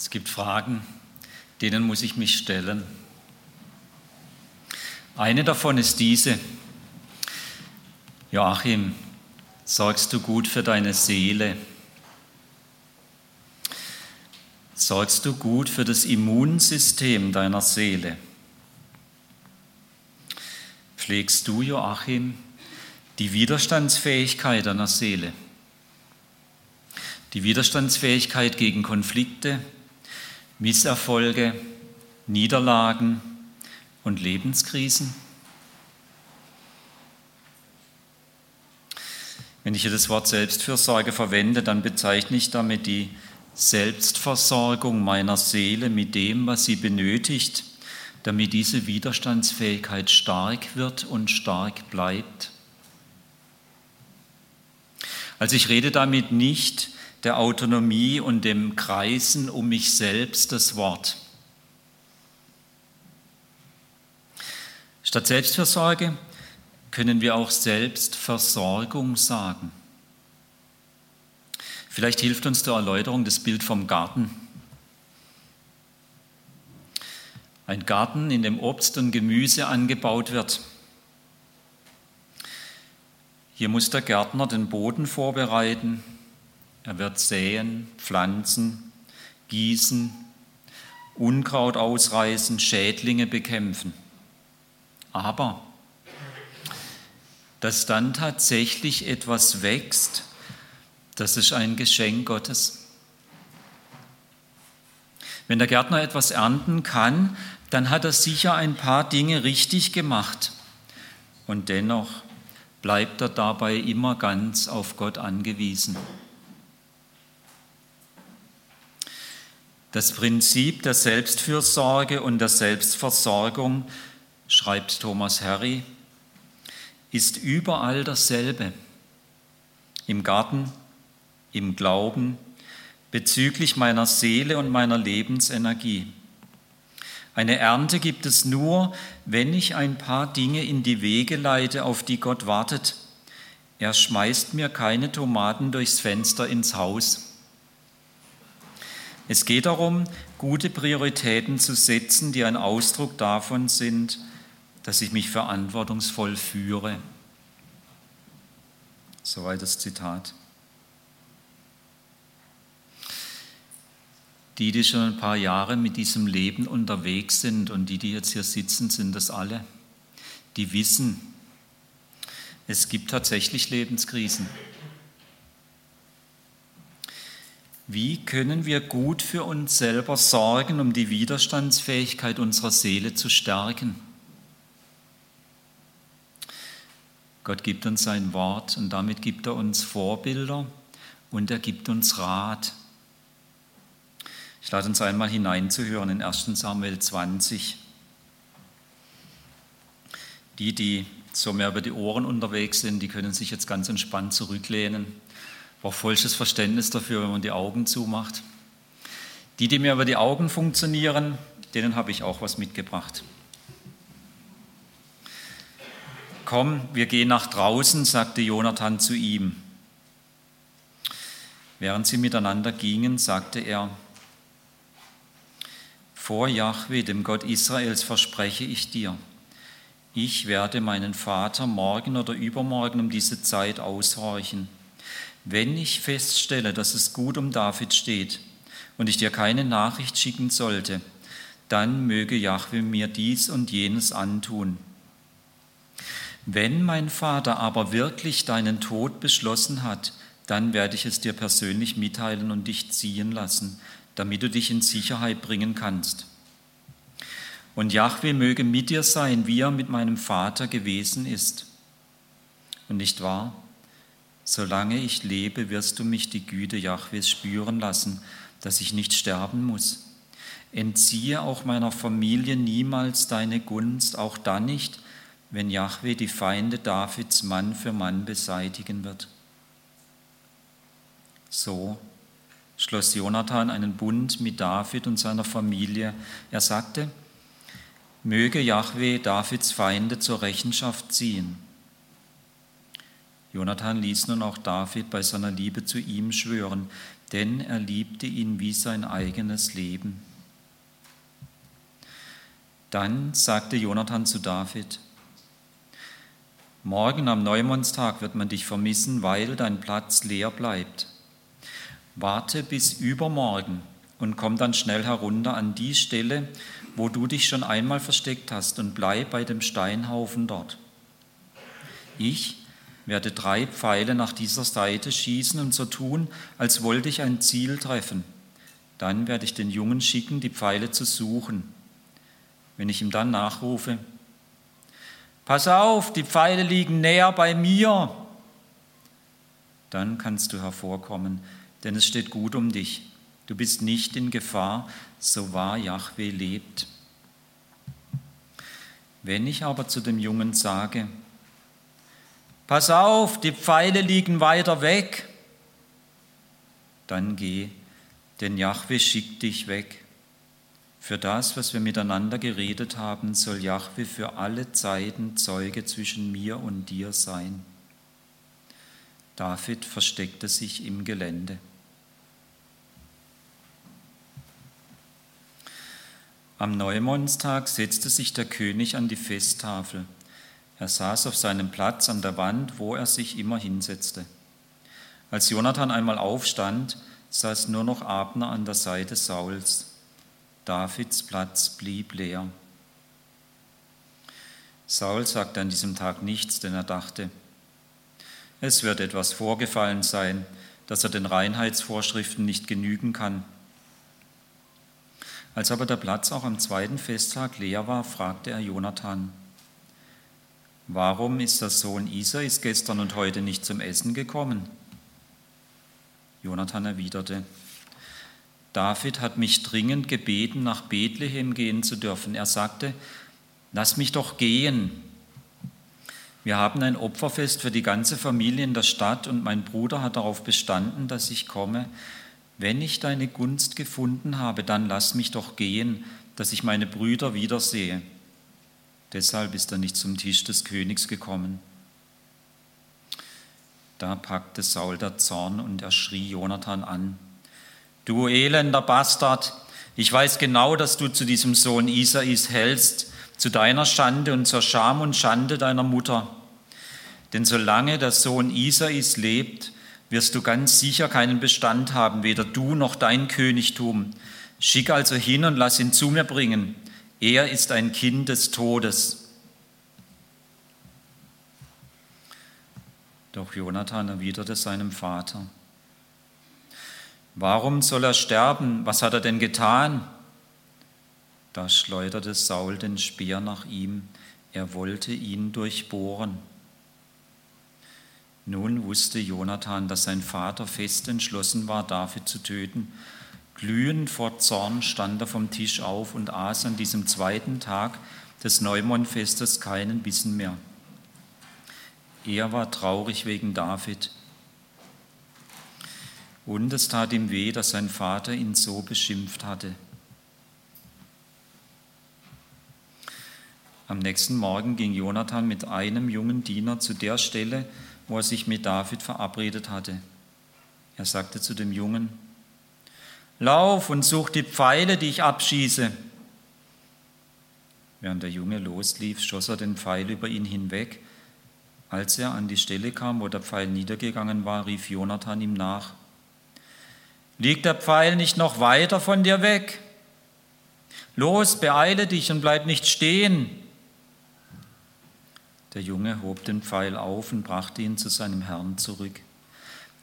Es gibt Fragen, denen muss ich mich stellen. Eine davon ist diese. Joachim, sorgst du gut für deine Seele? Sorgst du gut für das Immunsystem deiner Seele? Pflegst du, Joachim, die Widerstandsfähigkeit deiner Seele? Die Widerstandsfähigkeit gegen Konflikte, Misserfolge, Niederlagen und Lebenskrisen? Wenn ich hier das Wort Selbstfürsorge verwende, dann bezeichne ich damit die Selbstversorgung meiner Seele mit dem, was sie benötigt, damit diese Widerstandsfähigkeit stark wird und stark bleibt. Also ich rede damit nicht der Autonomie und dem Kreisen um mich selbst das Wort. Statt Selbstversorge können wir auch Selbstversorgung sagen. Vielleicht hilft uns zur Erläuterung das Bild vom Garten. Ein Garten, in dem Obst und Gemüse angebaut wird. Hier muss der Gärtner den Boden vorbereiten, er wird säen, pflanzen, gießen, Unkraut ausreißen, Schädlinge bekämpfen. Aber dass dann tatsächlich etwas wächst, das ist ein Geschenk Gottes. Wenn der Gärtner etwas ernten kann, dann hat er sicher ein paar Dinge richtig gemacht. Und dennoch bleibt er dabei immer ganz auf Gott angewiesen. Das Prinzip der Selbstfürsorge und der Selbstversorgung, schreibt Thomas Harry, ist überall dasselbe. Im Garten, im Glauben, bezüglich meiner Seele und meiner Lebensenergie. Eine Ernte gibt es nur, wenn ich ein paar Dinge in die Wege leite, auf die Gott wartet. Er schmeißt mir keine Tomaten durchs Fenster ins Haus. Es geht darum, gute Prioritäten zu setzen, die ein Ausdruck davon sind, dass ich mich verantwortungsvoll führe. Soweit das Zitat. Die, die schon ein paar Jahre mit diesem Leben unterwegs sind und die, die jetzt hier sitzen, sind das alle, die wissen, es gibt tatsächlich Lebenskrisen. Wie können wir gut für uns selber sorgen, um die Widerstandsfähigkeit unserer Seele zu stärken? Gott gibt uns sein Wort und damit gibt er uns Vorbilder und er gibt uns Rat. Ich lade uns einmal hineinzuhören in 1 Samuel 20. Die, die so mehr über die Ohren unterwegs sind, die können sich jetzt ganz entspannt zurücklehnen brauche vollstes Verständnis dafür, wenn man die Augen zumacht. Die, die mir über die Augen funktionieren, denen habe ich auch was mitgebracht. Komm, wir gehen nach draußen, sagte Jonathan zu ihm. Während sie miteinander gingen, sagte er, vor Jahwe, dem Gott Israels, verspreche ich dir, ich werde meinen Vater morgen oder übermorgen um diese Zeit aushorchen wenn ich feststelle, dass es gut um David steht und ich dir keine Nachricht schicken sollte, dann möge Jahwe mir dies und jenes antun. Wenn mein Vater aber wirklich deinen Tod beschlossen hat, dann werde ich es dir persönlich mitteilen und dich ziehen lassen, damit du dich in Sicherheit bringen kannst. Und Jahwe möge mit dir sein, wie er mit meinem Vater gewesen ist. Und nicht wahr? Solange ich lebe, wirst du mich die Güte Jahwes spüren lassen, dass ich nicht sterben muss. Entziehe auch meiner Familie niemals deine Gunst, auch dann nicht, wenn Jahwe die Feinde Davids Mann für Mann beseitigen wird. So schloss Jonathan einen Bund mit David und seiner Familie. Er sagte, möge Jahwe Davids Feinde zur Rechenschaft ziehen. Jonathan ließ nun auch David bei seiner Liebe zu ihm schwören, denn er liebte ihn wie sein eigenes Leben. Dann sagte Jonathan zu David, Morgen am Neumondstag wird man dich vermissen, weil dein Platz leer bleibt. Warte bis übermorgen und komm dann schnell herunter an die Stelle, wo du dich schon einmal versteckt hast und bleib bei dem Steinhaufen dort. Ich werde drei Pfeile nach dieser Seite schießen und so tun, als wollte ich ein Ziel treffen. Dann werde ich den Jungen schicken, die Pfeile zu suchen. Wenn ich ihm dann nachrufe, Pass auf, die Pfeile liegen näher bei mir, dann kannst du hervorkommen, denn es steht gut um dich. Du bist nicht in Gefahr, so wahr Yahweh lebt. Wenn ich aber zu dem Jungen sage, Pass auf, die Pfeile liegen weiter weg, dann geh, denn Yahweh schickt dich weg. Für das, was wir miteinander geredet haben, soll Yahweh für alle Zeiten Zeuge zwischen mir und dir sein. David versteckte sich im Gelände. Am Neumondstag setzte sich der König an die Festtafel. Er saß auf seinem Platz an der Wand, wo er sich immer hinsetzte. Als Jonathan einmal aufstand, saß nur noch Abner an der Seite Sauls. Davids Platz blieb leer. Saul sagte an diesem Tag nichts, denn er dachte, es wird etwas vorgefallen sein, dass er den Reinheitsvorschriften nicht genügen kann. Als aber der Platz auch am zweiten Festtag leer war, fragte er Jonathan, warum ist der Sohn Isais gestern und heute nicht zum Essen gekommen? Jonathan erwiderte, David hat mich dringend gebeten, nach Bethlehem gehen zu dürfen. Er sagte, lass mich doch gehen. Wir haben ein Opferfest für die ganze Familie in der Stadt und mein Bruder hat darauf bestanden, dass ich komme. Wenn ich deine Gunst gefunden habe, dann lass mich doch gehen, dass ich meine Brüder wiedersehe. Deshalb ist er nicht zum Tisch des Königs gekommen. Da packte Saul der Zorn und er schrie Jonathan an. Du elender Bastard, ich weiß genau, dass du zu diesem Sohn Isais hältst, zu deiner Schande und zur Scham und Schande deiner Mutter. Denn solange der Sohn Isais lebt, wirst du ganz sicher keinen Bestand haben, weder du noch dein Königtum. Schick also hin und lass ihn zu mir bringen. Er ist ein Kind des Todes. Doch Jonathan erwiderte seinem Vater, Warum soll er sterben? Was hat er denn getan? Da schleuderte Saul den Speer nach ihm. Er wollte ihn durchbohren. Nun wusste Jonathan, dass sein Vater fest entschlossen war, David zu töten. Glühend vor Zorn stand er vom Tisch auf und aß an diesem zweiten Tag des Neumondfestes keinen Bissen mehr. Er war traurig wegen David. Und es tat ihm weh, dass sein Vater ihn so beschimpft hatte. Am nächsten Morgen ging Jonathan mit einem jungen Diener zu der Stelle, wo er sich mit David verabredet hatte. Er sagte zu dem Jungen, Lauf und such die Pfeile, die ich abschieße. Während der Junge loslief, schoss er den Pfeil über ihn hinweg. Als er an die Stelle kam, wo der Pfeil niedergegangen war, rief Jonathan ihm nach, Liegt der Pfeil nicht noch weiter von dir weg? Los, beeile dich und bleib nicht stehen. Der Junge hob den Pfeil auf und brachte ihn zu seinem Herrn zurück.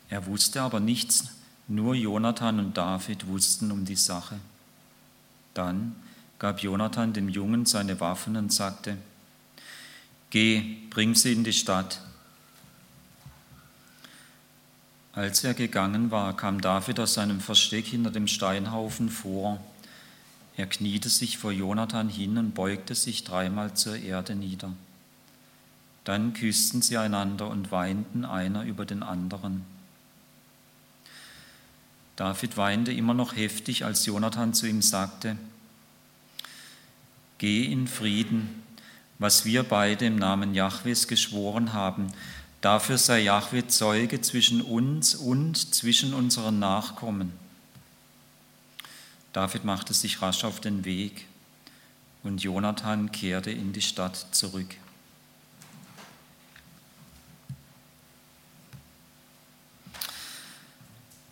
Er wusste aber nichts, nur Jonathan und David wussten um die Sache. Dann gab Jonathan dem Jungen seine Waffen und sagte, Geh, bring sie in die Stadt. Als er gegangen war, kam David aus seinem Versteck hinter dem Steinhaufen vor. Er kniete sich vor Jonathan hin und beugte sich dreimal zur Erde nieder. Dann küssten sie einander und weinten einer über den anderen. David weinte immer noch heftig, als Jonathan zu ihm sagte, Geh in Frieden, was wir beide im Namen Jahwes geschworen haben, Dafür sei Jahwe Zeuge zwischen uns und zwischen unseren Nachkommen. David machte sich rasch auf den Weg und Jonathan kehrte in die Stadt zurück.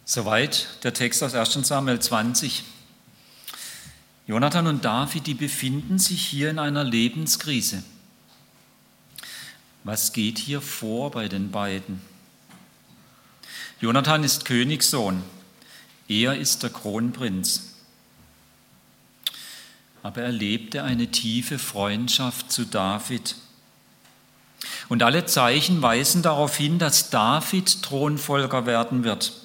Soweit der Text aus 1 Samuel 20. Jonathan und David, die befinden sich hier in einer Lebenskrise. Was geht hier vor bei den beiden? Jonathan ist Königssohn, er ist der Kronprinz. Aber er lebte eine tiefe Freundschaft zu David. Und alle Zeichen weisen darauf hin, dass David Thronfolger werden wird.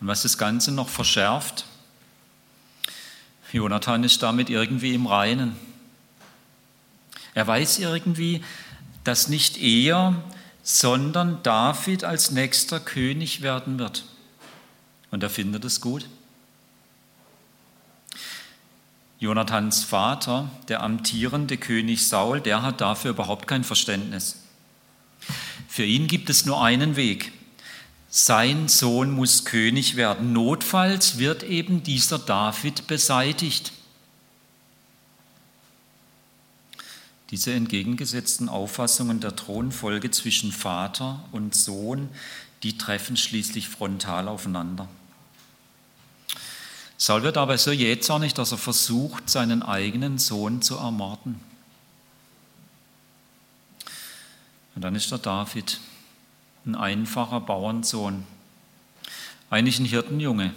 Und was das Ganze noch verschärft, Jonathan ist damit irgendwie im Reinen. Er weiß irgendwie, dass nicht er, sondern David als nächster König werden wird. Und er findet es gut. Jonathans Vater, der amtierende König Saul, der hat dafür überhaupt kein Verständnis. Für ihn gibt es nur einen Weg, sein Sohn muss König werden. Notfalls wird eben dieser David beseitigt. Diese entgegengesetzten Auffassungen der Thronfolge zwischen Vater und Sohn, die treffen schließlich frontal aufeinander. Saul wird aber so jähzornig, dass er versucht, seinen eigenen Sohn zu ermorden. Und dann ist der David ein einfacher Bauernsohn, eigentlich ein Hirtenjunge.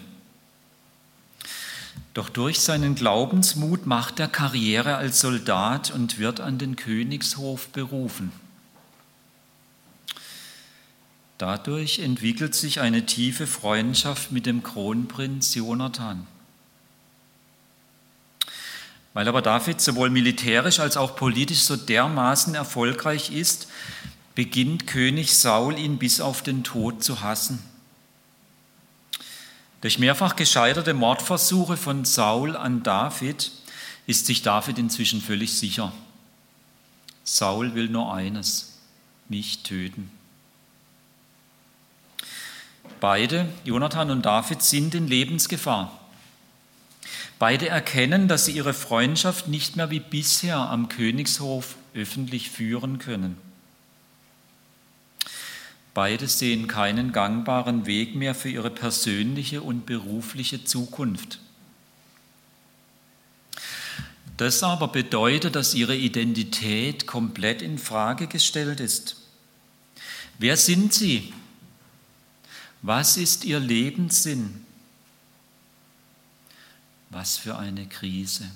Doch durch seinen Glaubensmut macht er Karriere als Soldat und wird an den Königshof berufen. Dadurch entwickelt sich eine tiefe Freundschaft mit dem Kronprinz Jonathan. Weil aber David sowohl militärisch als auch politisch so dermaßen erfolgreich ist, beginnt König Saul ihn bis auf den Tod zu hassen. Durch mehrfach gescheiterte Mordversuche von Saul an David ist sich David inzwischen völlig sicher. Saul will nur eines, mich töten. Beide, Jonathan und David, sind in Lebensgefahr. Beide erkennen, dass sie ihre Freundschaft nicht mehr wie bisher am Königshof öffentlich führen können. Beide sehen keinen gangbaren Weg mehr für ihre persönliche und berufliche Zukunft. Das aber bedeutet, dass ihre Identität komplett in Frage gestellt ist. Wer sind sie? Was ist ihr Lebenssinn? Was für eine Krise.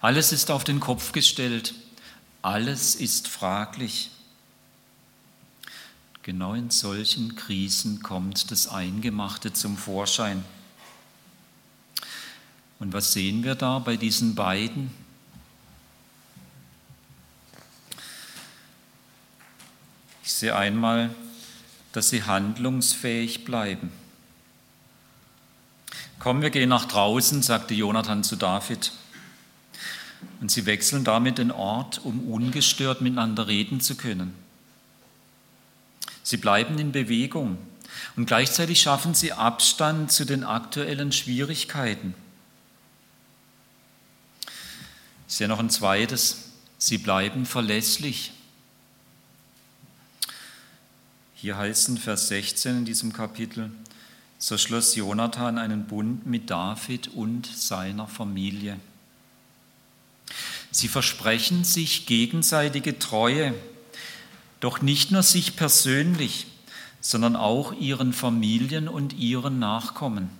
Alles ist auf den Kopf gestellt. Alles ist fraglich. Genau in solchen Krisen kommt das Eingemachte zum Vorschein. Und was sehen wir da bei diesen beiden? Ich sehe einmal, dass sie handlungsfähig bleiben. Komm, wir gehen nach draußen, sagte Jonathan zu David. Und sie wechseln damit den Ort, um ungestört miteinander reden zu können. Sie bleiben in Bewegung und gleichzeitig schaffen sie Abstand zu den aktuellen Schwierigkeiten. Ich sehe noch ein zweites. Sie bleiben verlässlich. Hier heißt in Vers 16 in diesem Kapitel, so schloss Jonathan einen Bund mit David und seiner Familie. Sie versprechen sich gegenseitige Treue doch nicht nur sich persönlich, sondern auch ihren Familien und ihren Nachkommen.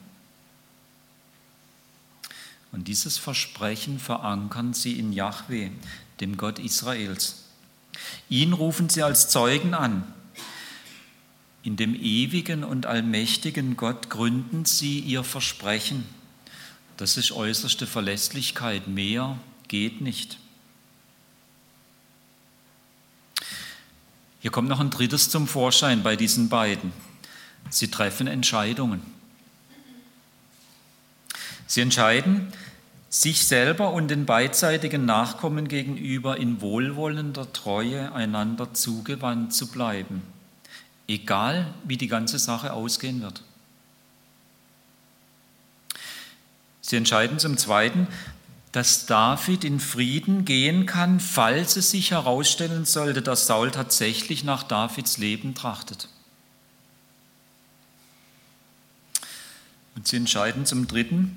Und dieses Versprechen verankern sie in Yahweh, dem Gott Israels. Ihn rufen sie als Zeugen an. In dem ewigen und allmächtigen Gott gründen sie ihr Versprechen. Das ist äußerste Verlässlichkeit. Mehr geht nicht. Hier kommt noch ein drittes zum Vorschein bei diesen beiden. Sie treffen Entscheidungen. Sie entscheiden, sich selber und den beidseitigen Nachkommen gegenüber in wohlwollender Treue einander zugewandt zu bleiben, egal wie die ganze Sache ausgehen wird. Sie entscheiden zum Zweiten, dass David in Frieden gehen kann, falls es sich herausstellen sollte, dass Saul tatsächlich nach Davids Leben trachtet. Und sie entscheiden zum Dritten,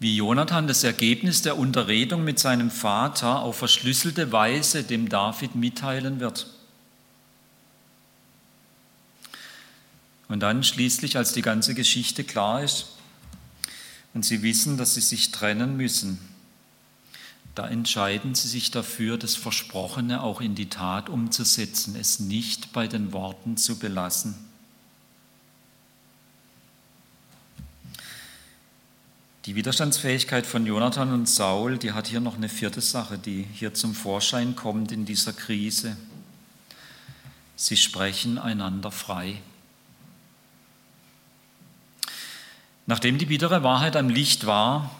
wie Jonathan das Ergebnis der Unterredung mit seinem Vater auf verschlüsselte Weise dem David mitteilen wird. Und dann schließlich, als die ganze Geschichte klar ist, und sie wissen, dass sie sich trennen müssen, da entscheiden sie sich dafür, das Versprochene auch in die Tat umzusetzen, es nicht bei den Worten zu belassen. Die Widerstandsfähigkeit von Jonathan und Saul, die hat hier noch eine vierte Sache, die hier zum Vorschein kommt in dieser Krise. Sie sprechen einander frei. Nachdem die bittere Wahrheit am Licht war,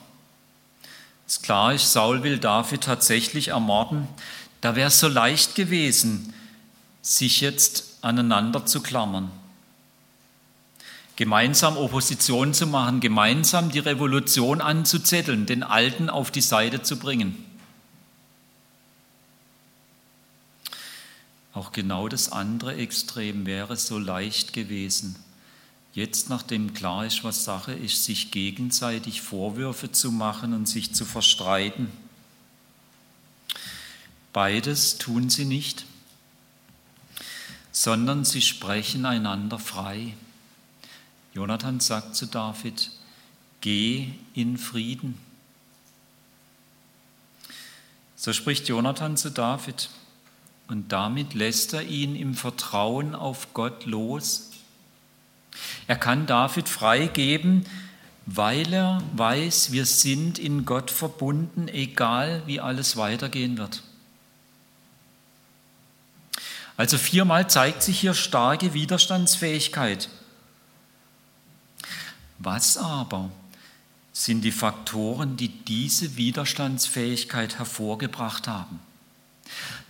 ist klar, ist, Saul will David tatsächlich ermorden, da wäre es so leicht gewesen, sich jetzt aneinander zu klammern, gemeinsam Opposition zu machen, gemeinsam die Revolution anzuzetteln, den Alten auf die Seite zu bringen. Auch genau das andere Extrem wäre so leicht gewesen jetzt, nachdem klar ist, was Sache ist, sich gegenseitig Vorwürfe zu machen und sich zu verstreiten. Beides tun sie nicht, sondern sie sprechen einander frei. Jonathan sagt zu David, geh in Frieden. So spricht Jonathan zu David und damit lässt er ihn im Vertrauen auf Gott los er kann David freigeben, weil er weiß, wir sind in Gott verbunden, egal wie alles weitergehen wird. Also viermal zeigt sich hier starke Widerstandsfähigkeit. Was aber sind die Faktoren, die diese Widerstandsfähigkeit hervorgebracht haben?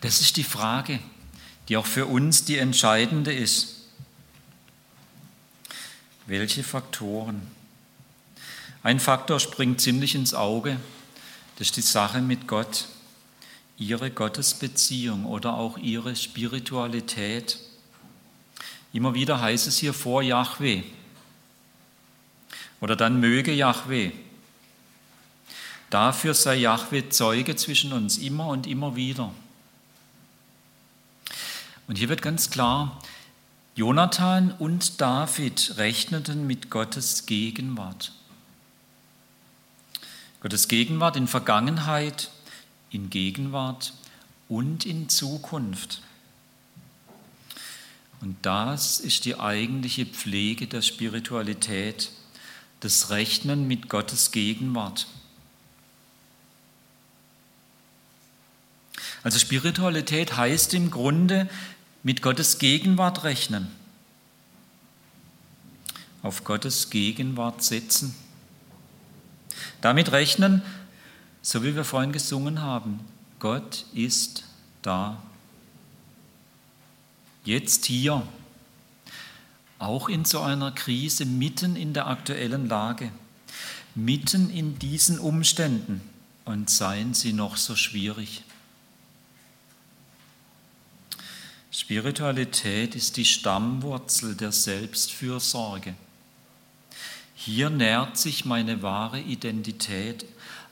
Das ist die Frage, die auch für uns die entscheidende ist. Welche Faktoren? Ein Faktor springt ziemlich ins Auge, das ist die Sache mit Gott, ihre Gottesbeziehung oder auch ihre Spiritualität. Immer wieder heißt es hier vor Yahweh oder dann möge Yahweh. Dafür sei Yahweh Zeuge zwischen uns immer und immer wieder. Und hier wird ganz klar, Jonathan und David rechneten mit Gottes Gegenwart. Gottes Gegenwart in Vergangenheit, in Gegenwart und in Zukunft. Und das ist die eigentliche Pflege der Spiritualität, das Rechnen mit Gottes Gegenwart. Also Spiritualität heißt im Grunde, mit Gottes Gegenwart rechnen, auf Gottes Gegenwart setzen. Damit rechnen, so wie wir vorhin gesungen haben, Gott ist da. Jetzt hier, auch in so einer Krise, mitten in der aktuellen Lage, mitten in diesen Umständen und seien sie noch so schwierig. Spiritualität ist die Stammwurzel der Selbstfürsorge. Hier nährt sich meine wahre Identität,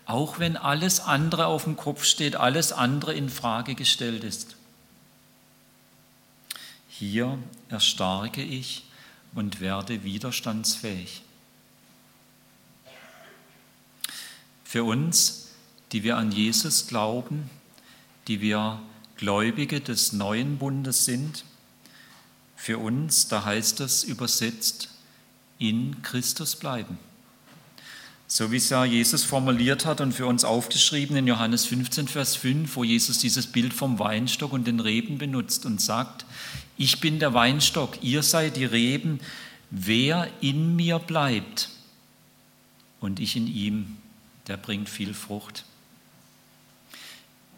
auch wenn alles andere auf dem Kopf steht, alles andere in Frage gestellt ist. Hier erstarke ich und werde widerstandsfähig. Für uns, die wir an Jesus glauben, die wir Gläubige des neuen Bundes sind. Für uns, da heißt es übersetzt, in Christus bleiben. So wie es ja Jesus formuliert hat und für uns aufgeschrieben in Johannes 15, Vers 5, wo Jesus dieses Bild vom Weinstock und den Reben benutzt und sagt, ich bin der Weinstock, ihr seid die Reben, wer in mir bleibt und ich in ihm, der bringt viel Frucht.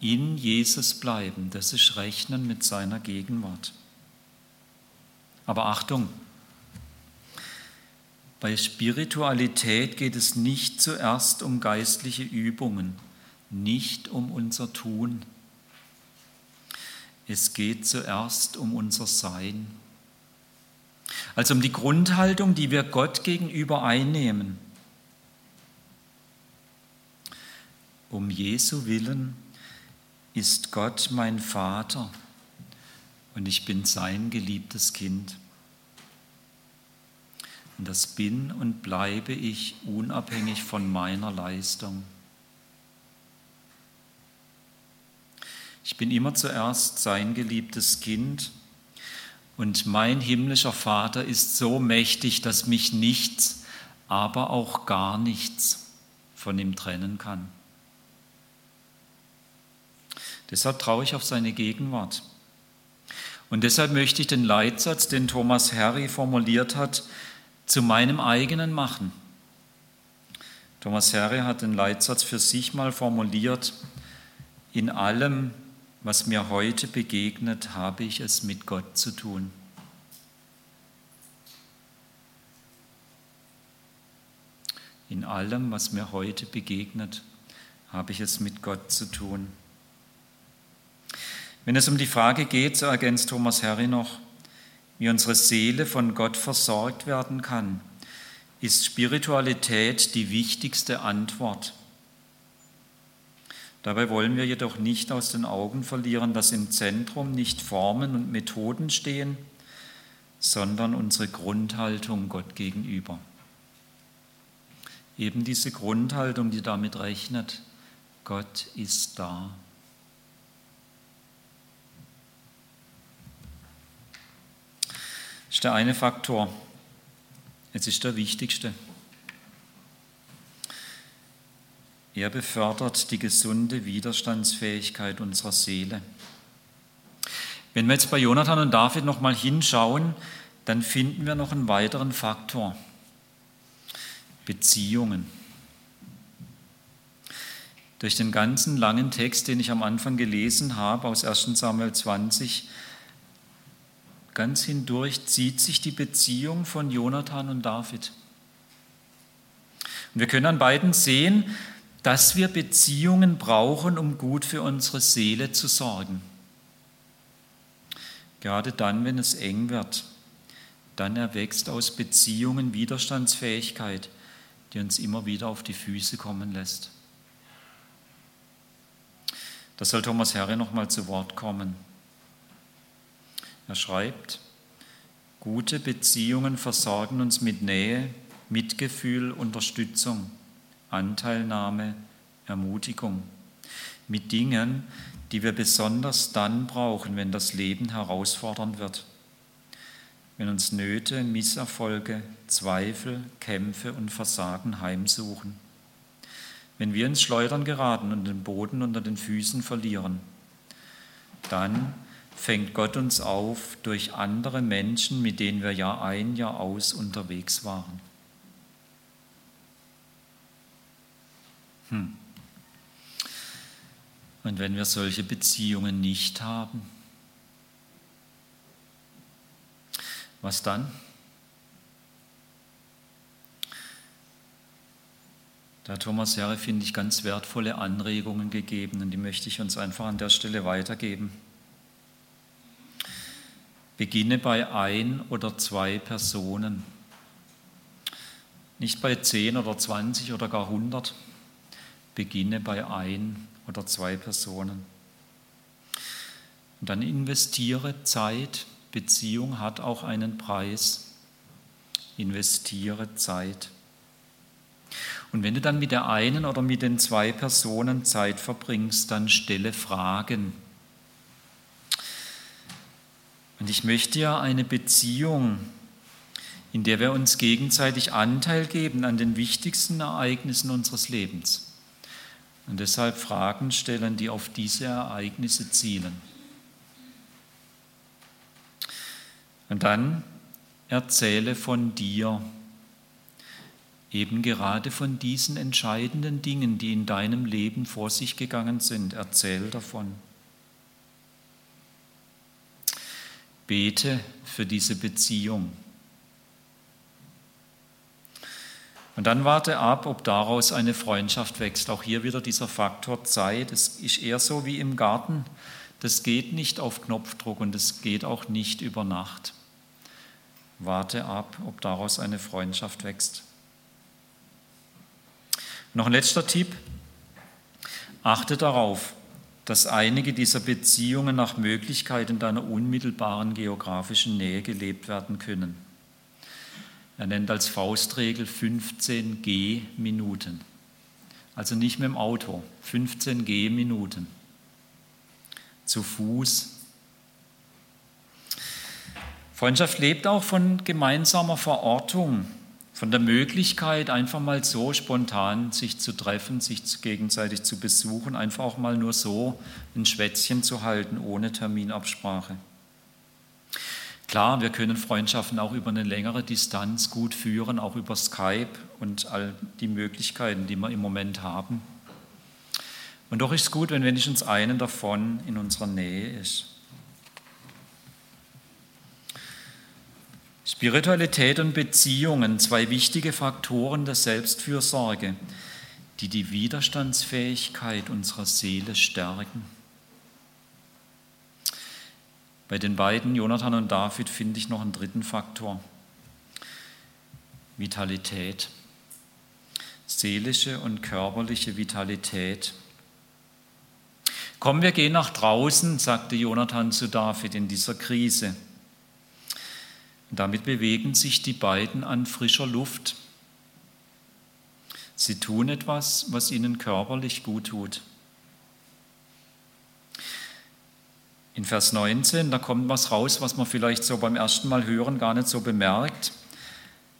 In Jesus bleiben, das ist Rechnen mit seiner Gegenwart. Aber Achtung, bei Spiritualität geht es nicht zuerst um geistliche Übungen, nicht um unser Tun. Es geht zuerst um unser Sein. Also um die Grundhaltung, die wir Gott gegenüber einnehmen. Um Jesu willen ist Gott mein Vater und ich bin sein geliebtes Kind. Und das bin und bleibe ich unabhängig von meiner Leistung. Ich bin immer zuerst sein geliebtes Kind und mein himmlischer Vater ist so mächtig, dass mich nichts, aber auch gar nichts von ihm trennen kann. Deshalb traue ich auf seine Gegenwart. Und deshalb möchte ich den Leitsatz, den Thomas Harry formuliert hat, zu meinem eigenen machen. Thomas Harry hat den Leitsatz für sich mal formuliert, in allem, was mir heute begegnet, habe ich es mit Gott zu tun. In allem, was mir heute begegnet, habe ich es mit Gott zu tun. Wenn es um die Frage geht, so ergänzt Thomas Harry noch, wie unsere Seele von Gott versorgt werden kann, ist Spiritualität die wichtigste Antwort. Dabei wollen wir jedoch nicht aus den Augen verlieren, dass im Zentrum nicht Formen und Methoden stehen, sondern unsere Grundhaltung Gott gegenüber. Eben diese Grundhaltung, die damit rechnet, Gott ist da. Ist der eine Faktor. Jetzt ist der wichtigste. Er befördert die gesunde Widerstandsfähigkeit unserer Seele. Wenn wir jetzt bei Jonathan und David nochmal hinschauen, dann finden wir noch einen weiteren Faktor. Beziehungen. Durch den ganzen langen Text, den ich am Anfang gelesen habe, aus 1 Samuel 20, Ganz hindurch zieht sich die Beziehung von Jonathan und David. Und wir können an beiden sehen, dass wir Beziehungen brauchen, um gut für unsere Seele zu sorgen. Gerade dann, wenn es eng wird, dann erwächst aus Beziehungen Widerstandsfähigkeit, die uns immer wieder auf die Füße kommen lässt. Da soll Thomas Herre nochmal zu Wort kommen. Er schreibt, gute Beziehungen versorgen uns mit Nähe, Mitgefühl, Unterstützung, Anteilnahme, Ermutigung, mit Dingen, die wir besonders dann brauchen, wenn das Leben herausfordernd wird, wenn uns Nöte, Misserfolge, Zweifel, Kämpfe und Versagen heimsuchen, wenn wir ins Schleudern geraten und den Boden unter den Füßen verlieren, dann fängt Gott uns auf durch andere Menschen, mit denen wir Jahr ein, Jahr aus unterwegs waren. Hm. Und wenn wir solche Beziehungen nicht haben, was dann? Da hat Thomas Herre, finde ich, ganz wertvolle Anregungen gegeben und die möchte ich uns einfach an der Stelle weitergeben. Beginne bei ein oder zwei Personen. Nicht bei zehn oder zwanzig oder gar hundert. Beginne bei ein oder zwei Personen. Und dann investiere Zeit. Beziehung hat auch einen Preis. Investiere Zeit. Und wenn du dann mit der einen oder mit den zwei Personen Zeit verbringst, dann stelle Fragen und ich möchte ja eine Beziehung, in der wir uns gegenseitig Anteil geben an den wichtigsten Ereignissen unseres Lebens. Und deshalb Fragen stellen, die auf diese Ereignisse zielen. Und dann erzähle von dir. eben gerade von diesen entscheidenden Dingen, die in deinem Leben vor sich gegangen sind. Erzähl davon. Bete für diese Beziehung. Und dann warte ab, ob daraus eine Freundschaft wächst. Auch hier wieder dieser Faktor Zeit. Es ist eher so wie im Garten. Das geht nicht auf Knopfdruck und es geht auch nicht über Nacht. Warte ab, ob daraus eine Freundschaft wächst. Noch ein letzter Tipp. Achte darauf, dass einige dieser Beziehungen nach Möglichkeit in deiner unmittelbaren geografischen Nähe gelebt werden können. Er nennt als Faustregel 15 Gehminuten. Also nicht mit dem Auto, 15 Gehminuten. Zu Fuß. Freundschaft lebt auch von gemeinsamer Verortung, von der Möglichkeit, einfach mal so spontan sich zu treffen, sich gegenseitig zu besuchen, einfach auch mal nur so ein Schwätzchen zu halten, ohne Terminabsprache. Klar, wir können Freundschaften auch über eine längere Distanz gut führen, auch über Skype und all die Möglichkeiten, die wir im Moment haben. Und doch ist es gut, wenn wenigstens einen davon in unserer Nähe ist. Spiritualität und Beziehungen, zwei wichtige Faktoren der Selbstfürsorge, die die Widerstandsfähigkeit unserer Seele stärken. Bei den beiden, Jonathan und David, finde ich noch einen dritten Faktor. Vitalität. Seelische und körperliche Vitalität. Komm, wir gehen nach draußen, sagte Jonathan zu David in dieser Krise. Und damit bewegen sich die beiden an frischer Luft. Sie tun etwas, was ihnen körperlich gut tut. In Vers 19, da kommt was raus, was man vielleicht so beim ersten Mal hören gar nicht so bemerkt.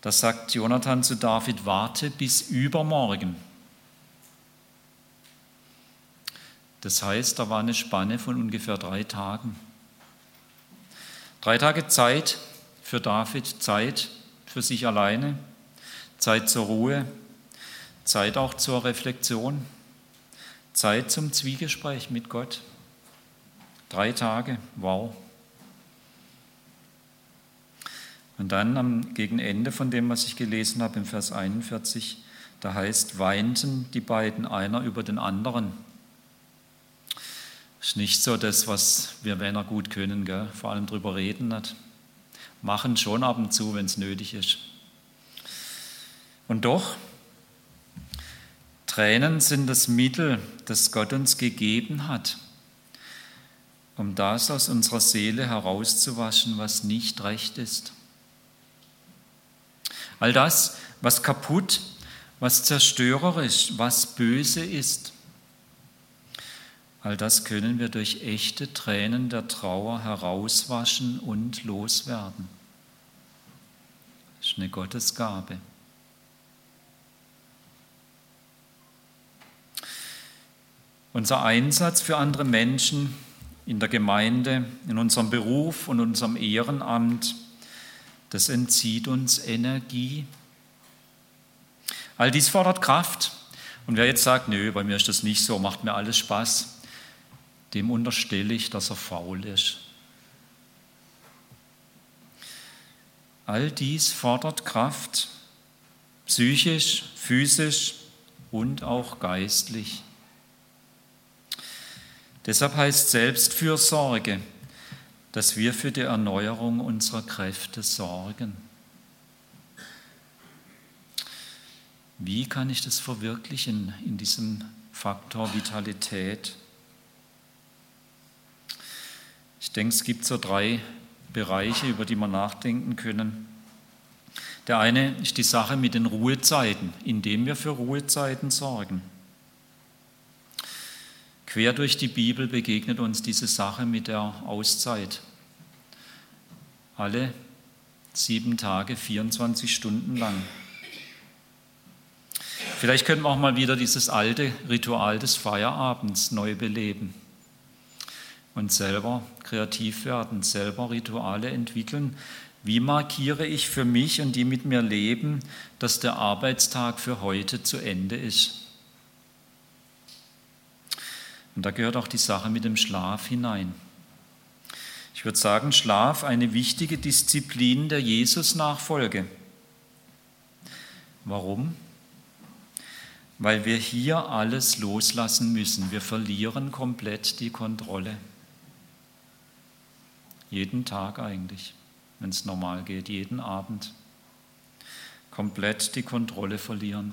Da sagt Jonathan zu David, warte bis übermorgen. Das heißt, da war eine Spanne von ungefähr drei Tagen. Drei Tage Zeit für David, Zeit für sich alleine, Zeit zur Ruhe, Zeit auch zur Reflexion, Zeit zum Zwiegespräch mit Gott. Drei Tage, wow. Und dann am, gegen Ende von dem, was ich gelesen habe, im Vers 41, da heißt, weinten die beiden einer über den anderen. Ist nicht so das, was wir Männer gut können, gell? vor allem drüber reden nicht. Machen schon ab und zu, wenn es nötig ist. Und doch, Tränen sind das Mittel, das Gott uns gegeben hat, um das aus unserer Seele herauszuwaschen, was nicht recht ist. All das, was kaputt, was zerstörerisch, was böse ist, all das können wir durch echte Tränen der Trauer herauswaschen und loswerden. Eine Gottesgabe. Unser Einsatz für andere Menschen in der Gemeinde, in unserem Beruf und unserem Ehrenamt, das entzieht uns Energie. All dies fordert Kraft. Und wer jetzt sagt, nö, bei mir ist das nicht so, macht mir alles Spaß, dem unterstelle ich, dass er faul ist. All dies fordert Kraft, psychisch, physisch und auch geistlich. Deshalb heißt Selbstfürsorge, dass wir für die Erneuerung unserer Kräfte sorgen. Wie kann ich das verwirklichen in diesem Faktor Vitalität? Ich denke, es gibt so drei Bereiche, über die wir nachdenken können. Der eine ist die Sache mit den Ruhezeiten, indem wir für Ruhezeiten sorgen. Quer durch die Bibel begegnet uns diese Sache mit der Auszeit. Alle sieben Tage, 24 Stunden lang. Vielleicht könnten wir auch mal wieder dieses alte Ritual des Feierabends neu beleben und selber kreativ werden, selber Rituale entwickeln, Wie markiere ich für mich und die mit mir leben, dass der Arbeitstag für heute zu Ende ist? Und da gehört auch die Sache mit dem Schlaf hinein. Ich würde sagen, Schlaf eine wichtige Disziplin der Jesus-Nachfolge. Warum? Weil wir hier alles loslassen müssen. Wir verlieren komplett die Kontrolle. Jeden Tag eigentlich, wenn es normal geht, jeden Abend. Komplett die Kontrolle verlieren.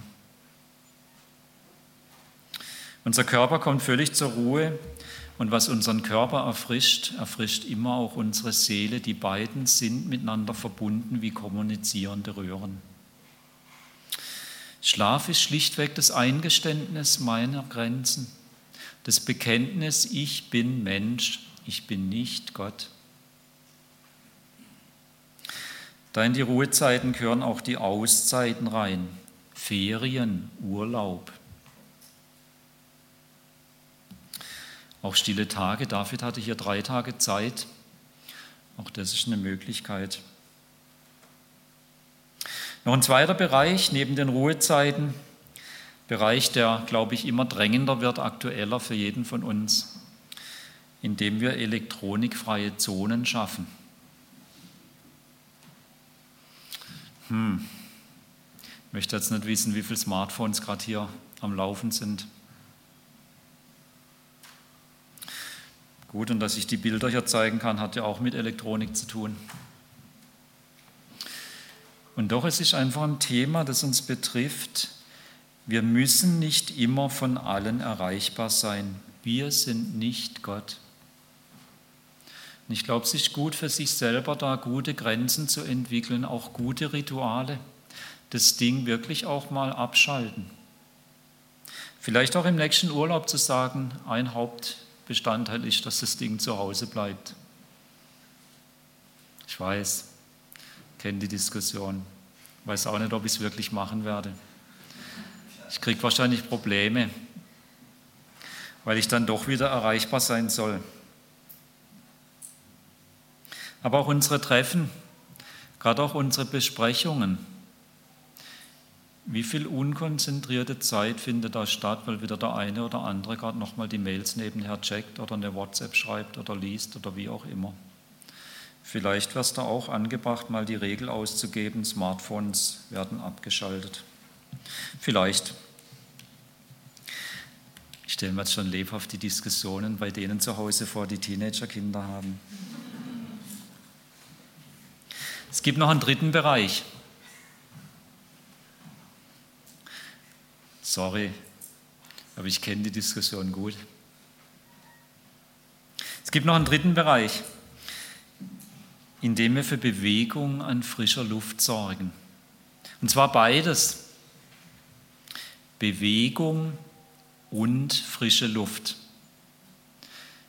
Unser Körper kommt völlig zur Ruhe und was unseren Körper erfrischt, erfrischt immer auch unsere Seele. Die beiden sind miteinander verbunden wie kommunizierende Röhren. Schlaf ist schlichtweg das Eingeständnis meiner Grenzen, das Bekenntnis, ich bin Mensch, ich bin nicht Gott. Da in die Ruhezeiten gehören auch die Auszeiten rein, Ferien, Urlaub. Auch stille Tage. David hatte hier drei Tage Zeit. Auch das ist eine Möglichkeit. Noch ein zweiter Bereich neben den Ruhezeiten, Bereich, der, glaube ich, immer drängender wird, aktueller für jeden von uns, indem wir elektronikfreie Zonen schaffen. Hm. Ich möchte jetzt nicht wissen, wie viele Smartphones gerade hier am Laufen sind. Gut, und dass ich die Bilder hier zeigen kann, hat ja auch mit Elektronik zu tun. Und doch es ist einfach ein Thema, das uns betrifft. Wir müssen nicht immer von allen erreichbar sein. Wir sind nicht Gott. Und ich glaube, es ist gut für sich selber, da gute Grenzen zu entwickeln, auch gute Rituale. Das Ding wirklich auch mal abschalten. Vielleicht auch im nächsten Urlaub zu sagen, ein Hauptbestandteil ist, dass das Ding zu Hause bleibt. Ich weiß, kenne die Diskussion. Weiß auch nicht, ob ich es wirklich machen werde. Ich kriege wahrscheinlich Probleme, weil ich dann doch wieder erreichbar sein soll. Aber auch unsere Treffen, gerade auch unsere Besprechungen, wie viel unkonzentrierte Zeit findet da statt, weil wieder der eine oder andere gerade nochmal die Mails nebenher checkt oder eine WhatsApp schreibt oder liest oder wie auch immer. Vielleicht wäre es da auch angebracht, mal die Regel auszugeben, Smartphones werden abgeschaltet. Vielleicht. Ich stelle mir jetzt schon lebhaft die Diskussionen bei denen zu Hause vor, die Teenagerkinder haben. Es gibt noch einen dritten Bereich. Sorry, aber ich kenne die Diskussion gut. Es gibt noch einen dritten Bereich indem wir für Bewegung an frischer Luft sorgen. Und zwar beides. Bewegung und frische Luft.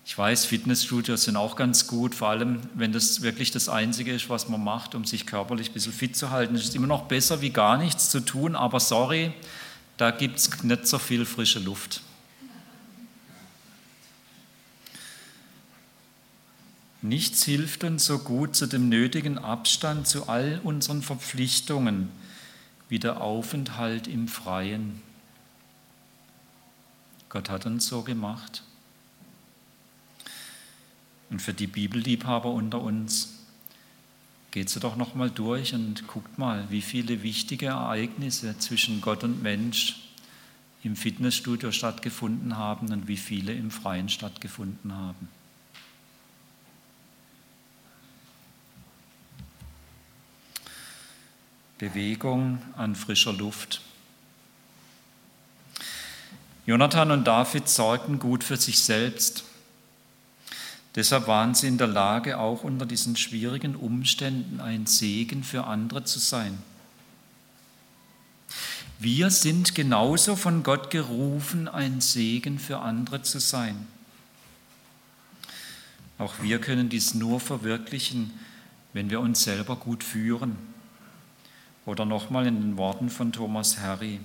Ich weiß, Fitnessstudios sind auch ganz gut, vor allem wenn das wirklich das Einzige ist, was man macht, um sich körperlich ein bisschen fit zu halten. Es ist immer noch besser, wie gar nichts zu tun, aber sorry, da gibt es nicht so viel frische Luft. Nichts hilft uns so gut zu dem nötigen Abstand zu all unseren Verpflichtungen wie der Aufenthalt im Freien. Gott hat uns so gemacht. Und für die Bibelliebhaber unter uns geht sie doch noch mal durch und guckt mal, wie viele wichtige Ereignisse zwischen Gott und Mensch im Fitnessstudio stattgefunden haben und wie viele im Freien stattgefunden haben. Bewegung an frischer Luft. Jonathan und David sorgten gut für sich selbst. Deshalb waren sie in der Lage, auch unter diesen schwierigen Umständen ein Segen für andere zu sein. Wir sind genauso von Gott gerufen, ein Segen für andere zu sein. Auch wir können dies nur verwirklichen, wenn wir uns selber gut führen oder nochmal in den Worten von Thomas Harry.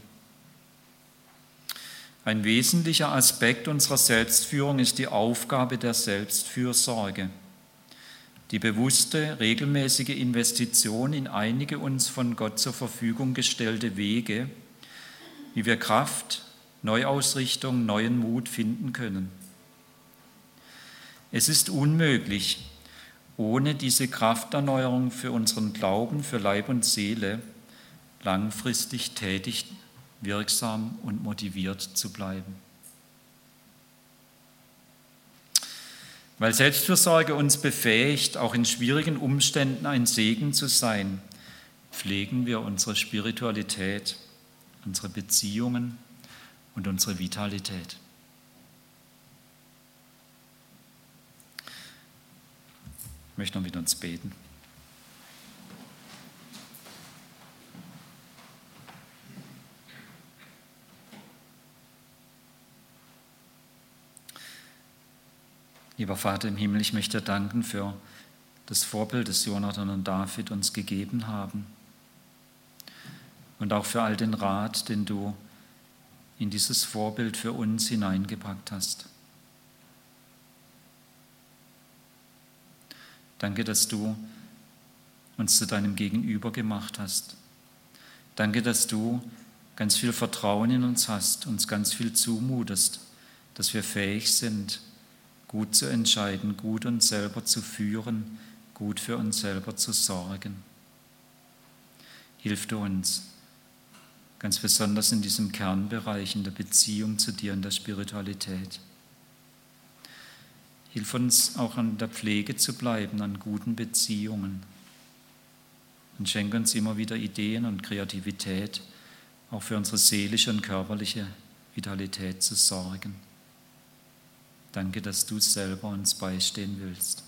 Ein wesentlicher Aspekt unserer Selbstführung ist die Aufgabe der Selbstfürsorge. die bewusste, regelmäßige Investition in einige uns von Gott zur Verfügung gestellte Wege, wie wir Kraft, Neuausrichtung, neuen Mut finden können. Es ist unmöglich, ohne diese Krafterneuerung für unseren Glauben, für Leib und Seele langfristig tätig, wirksam und motiviert zu bleiben. Weil Selbstfürsorge uns befähigt, auch in schwierigen Umständen ein Segen zu sein, pflegen wir unsere Spiritualität, unsere Beziehungen und unsere Vitalität. Ich möchte noch mit uns beten. Lieber Vater im Himmel, ich möchte danken für das Vorbild, das Jonathan und David uns gegeben haben. Und auch für all den Rat, den du in dieses Vorbild für uns hineingepackt hast. Danke, dass du uns zu deinem Gegenüber gemacht hast. Danke, dass du ganz viel Vertrauen in uns hast, uns ganz viel zumutest, dass wir fähig sind, gut zu entscheiden, gut uns selber zu führen, gut für uns selber zu sorgen. Hilf du uns, ganz besonders in diesem Kernbereich, in der Beziehung zu dir, in der Spiritualität. Hilf uns auch an der Pflege zu bleiben, an guten Beziehungen. Und schenke uns immer wieder Ideen und Kreativität, auch für unsere seelische und körperliche Vitalität zu sorgen. Danke, dass du selber uns beistehen willst.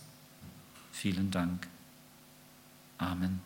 Vielen Dank. Amen.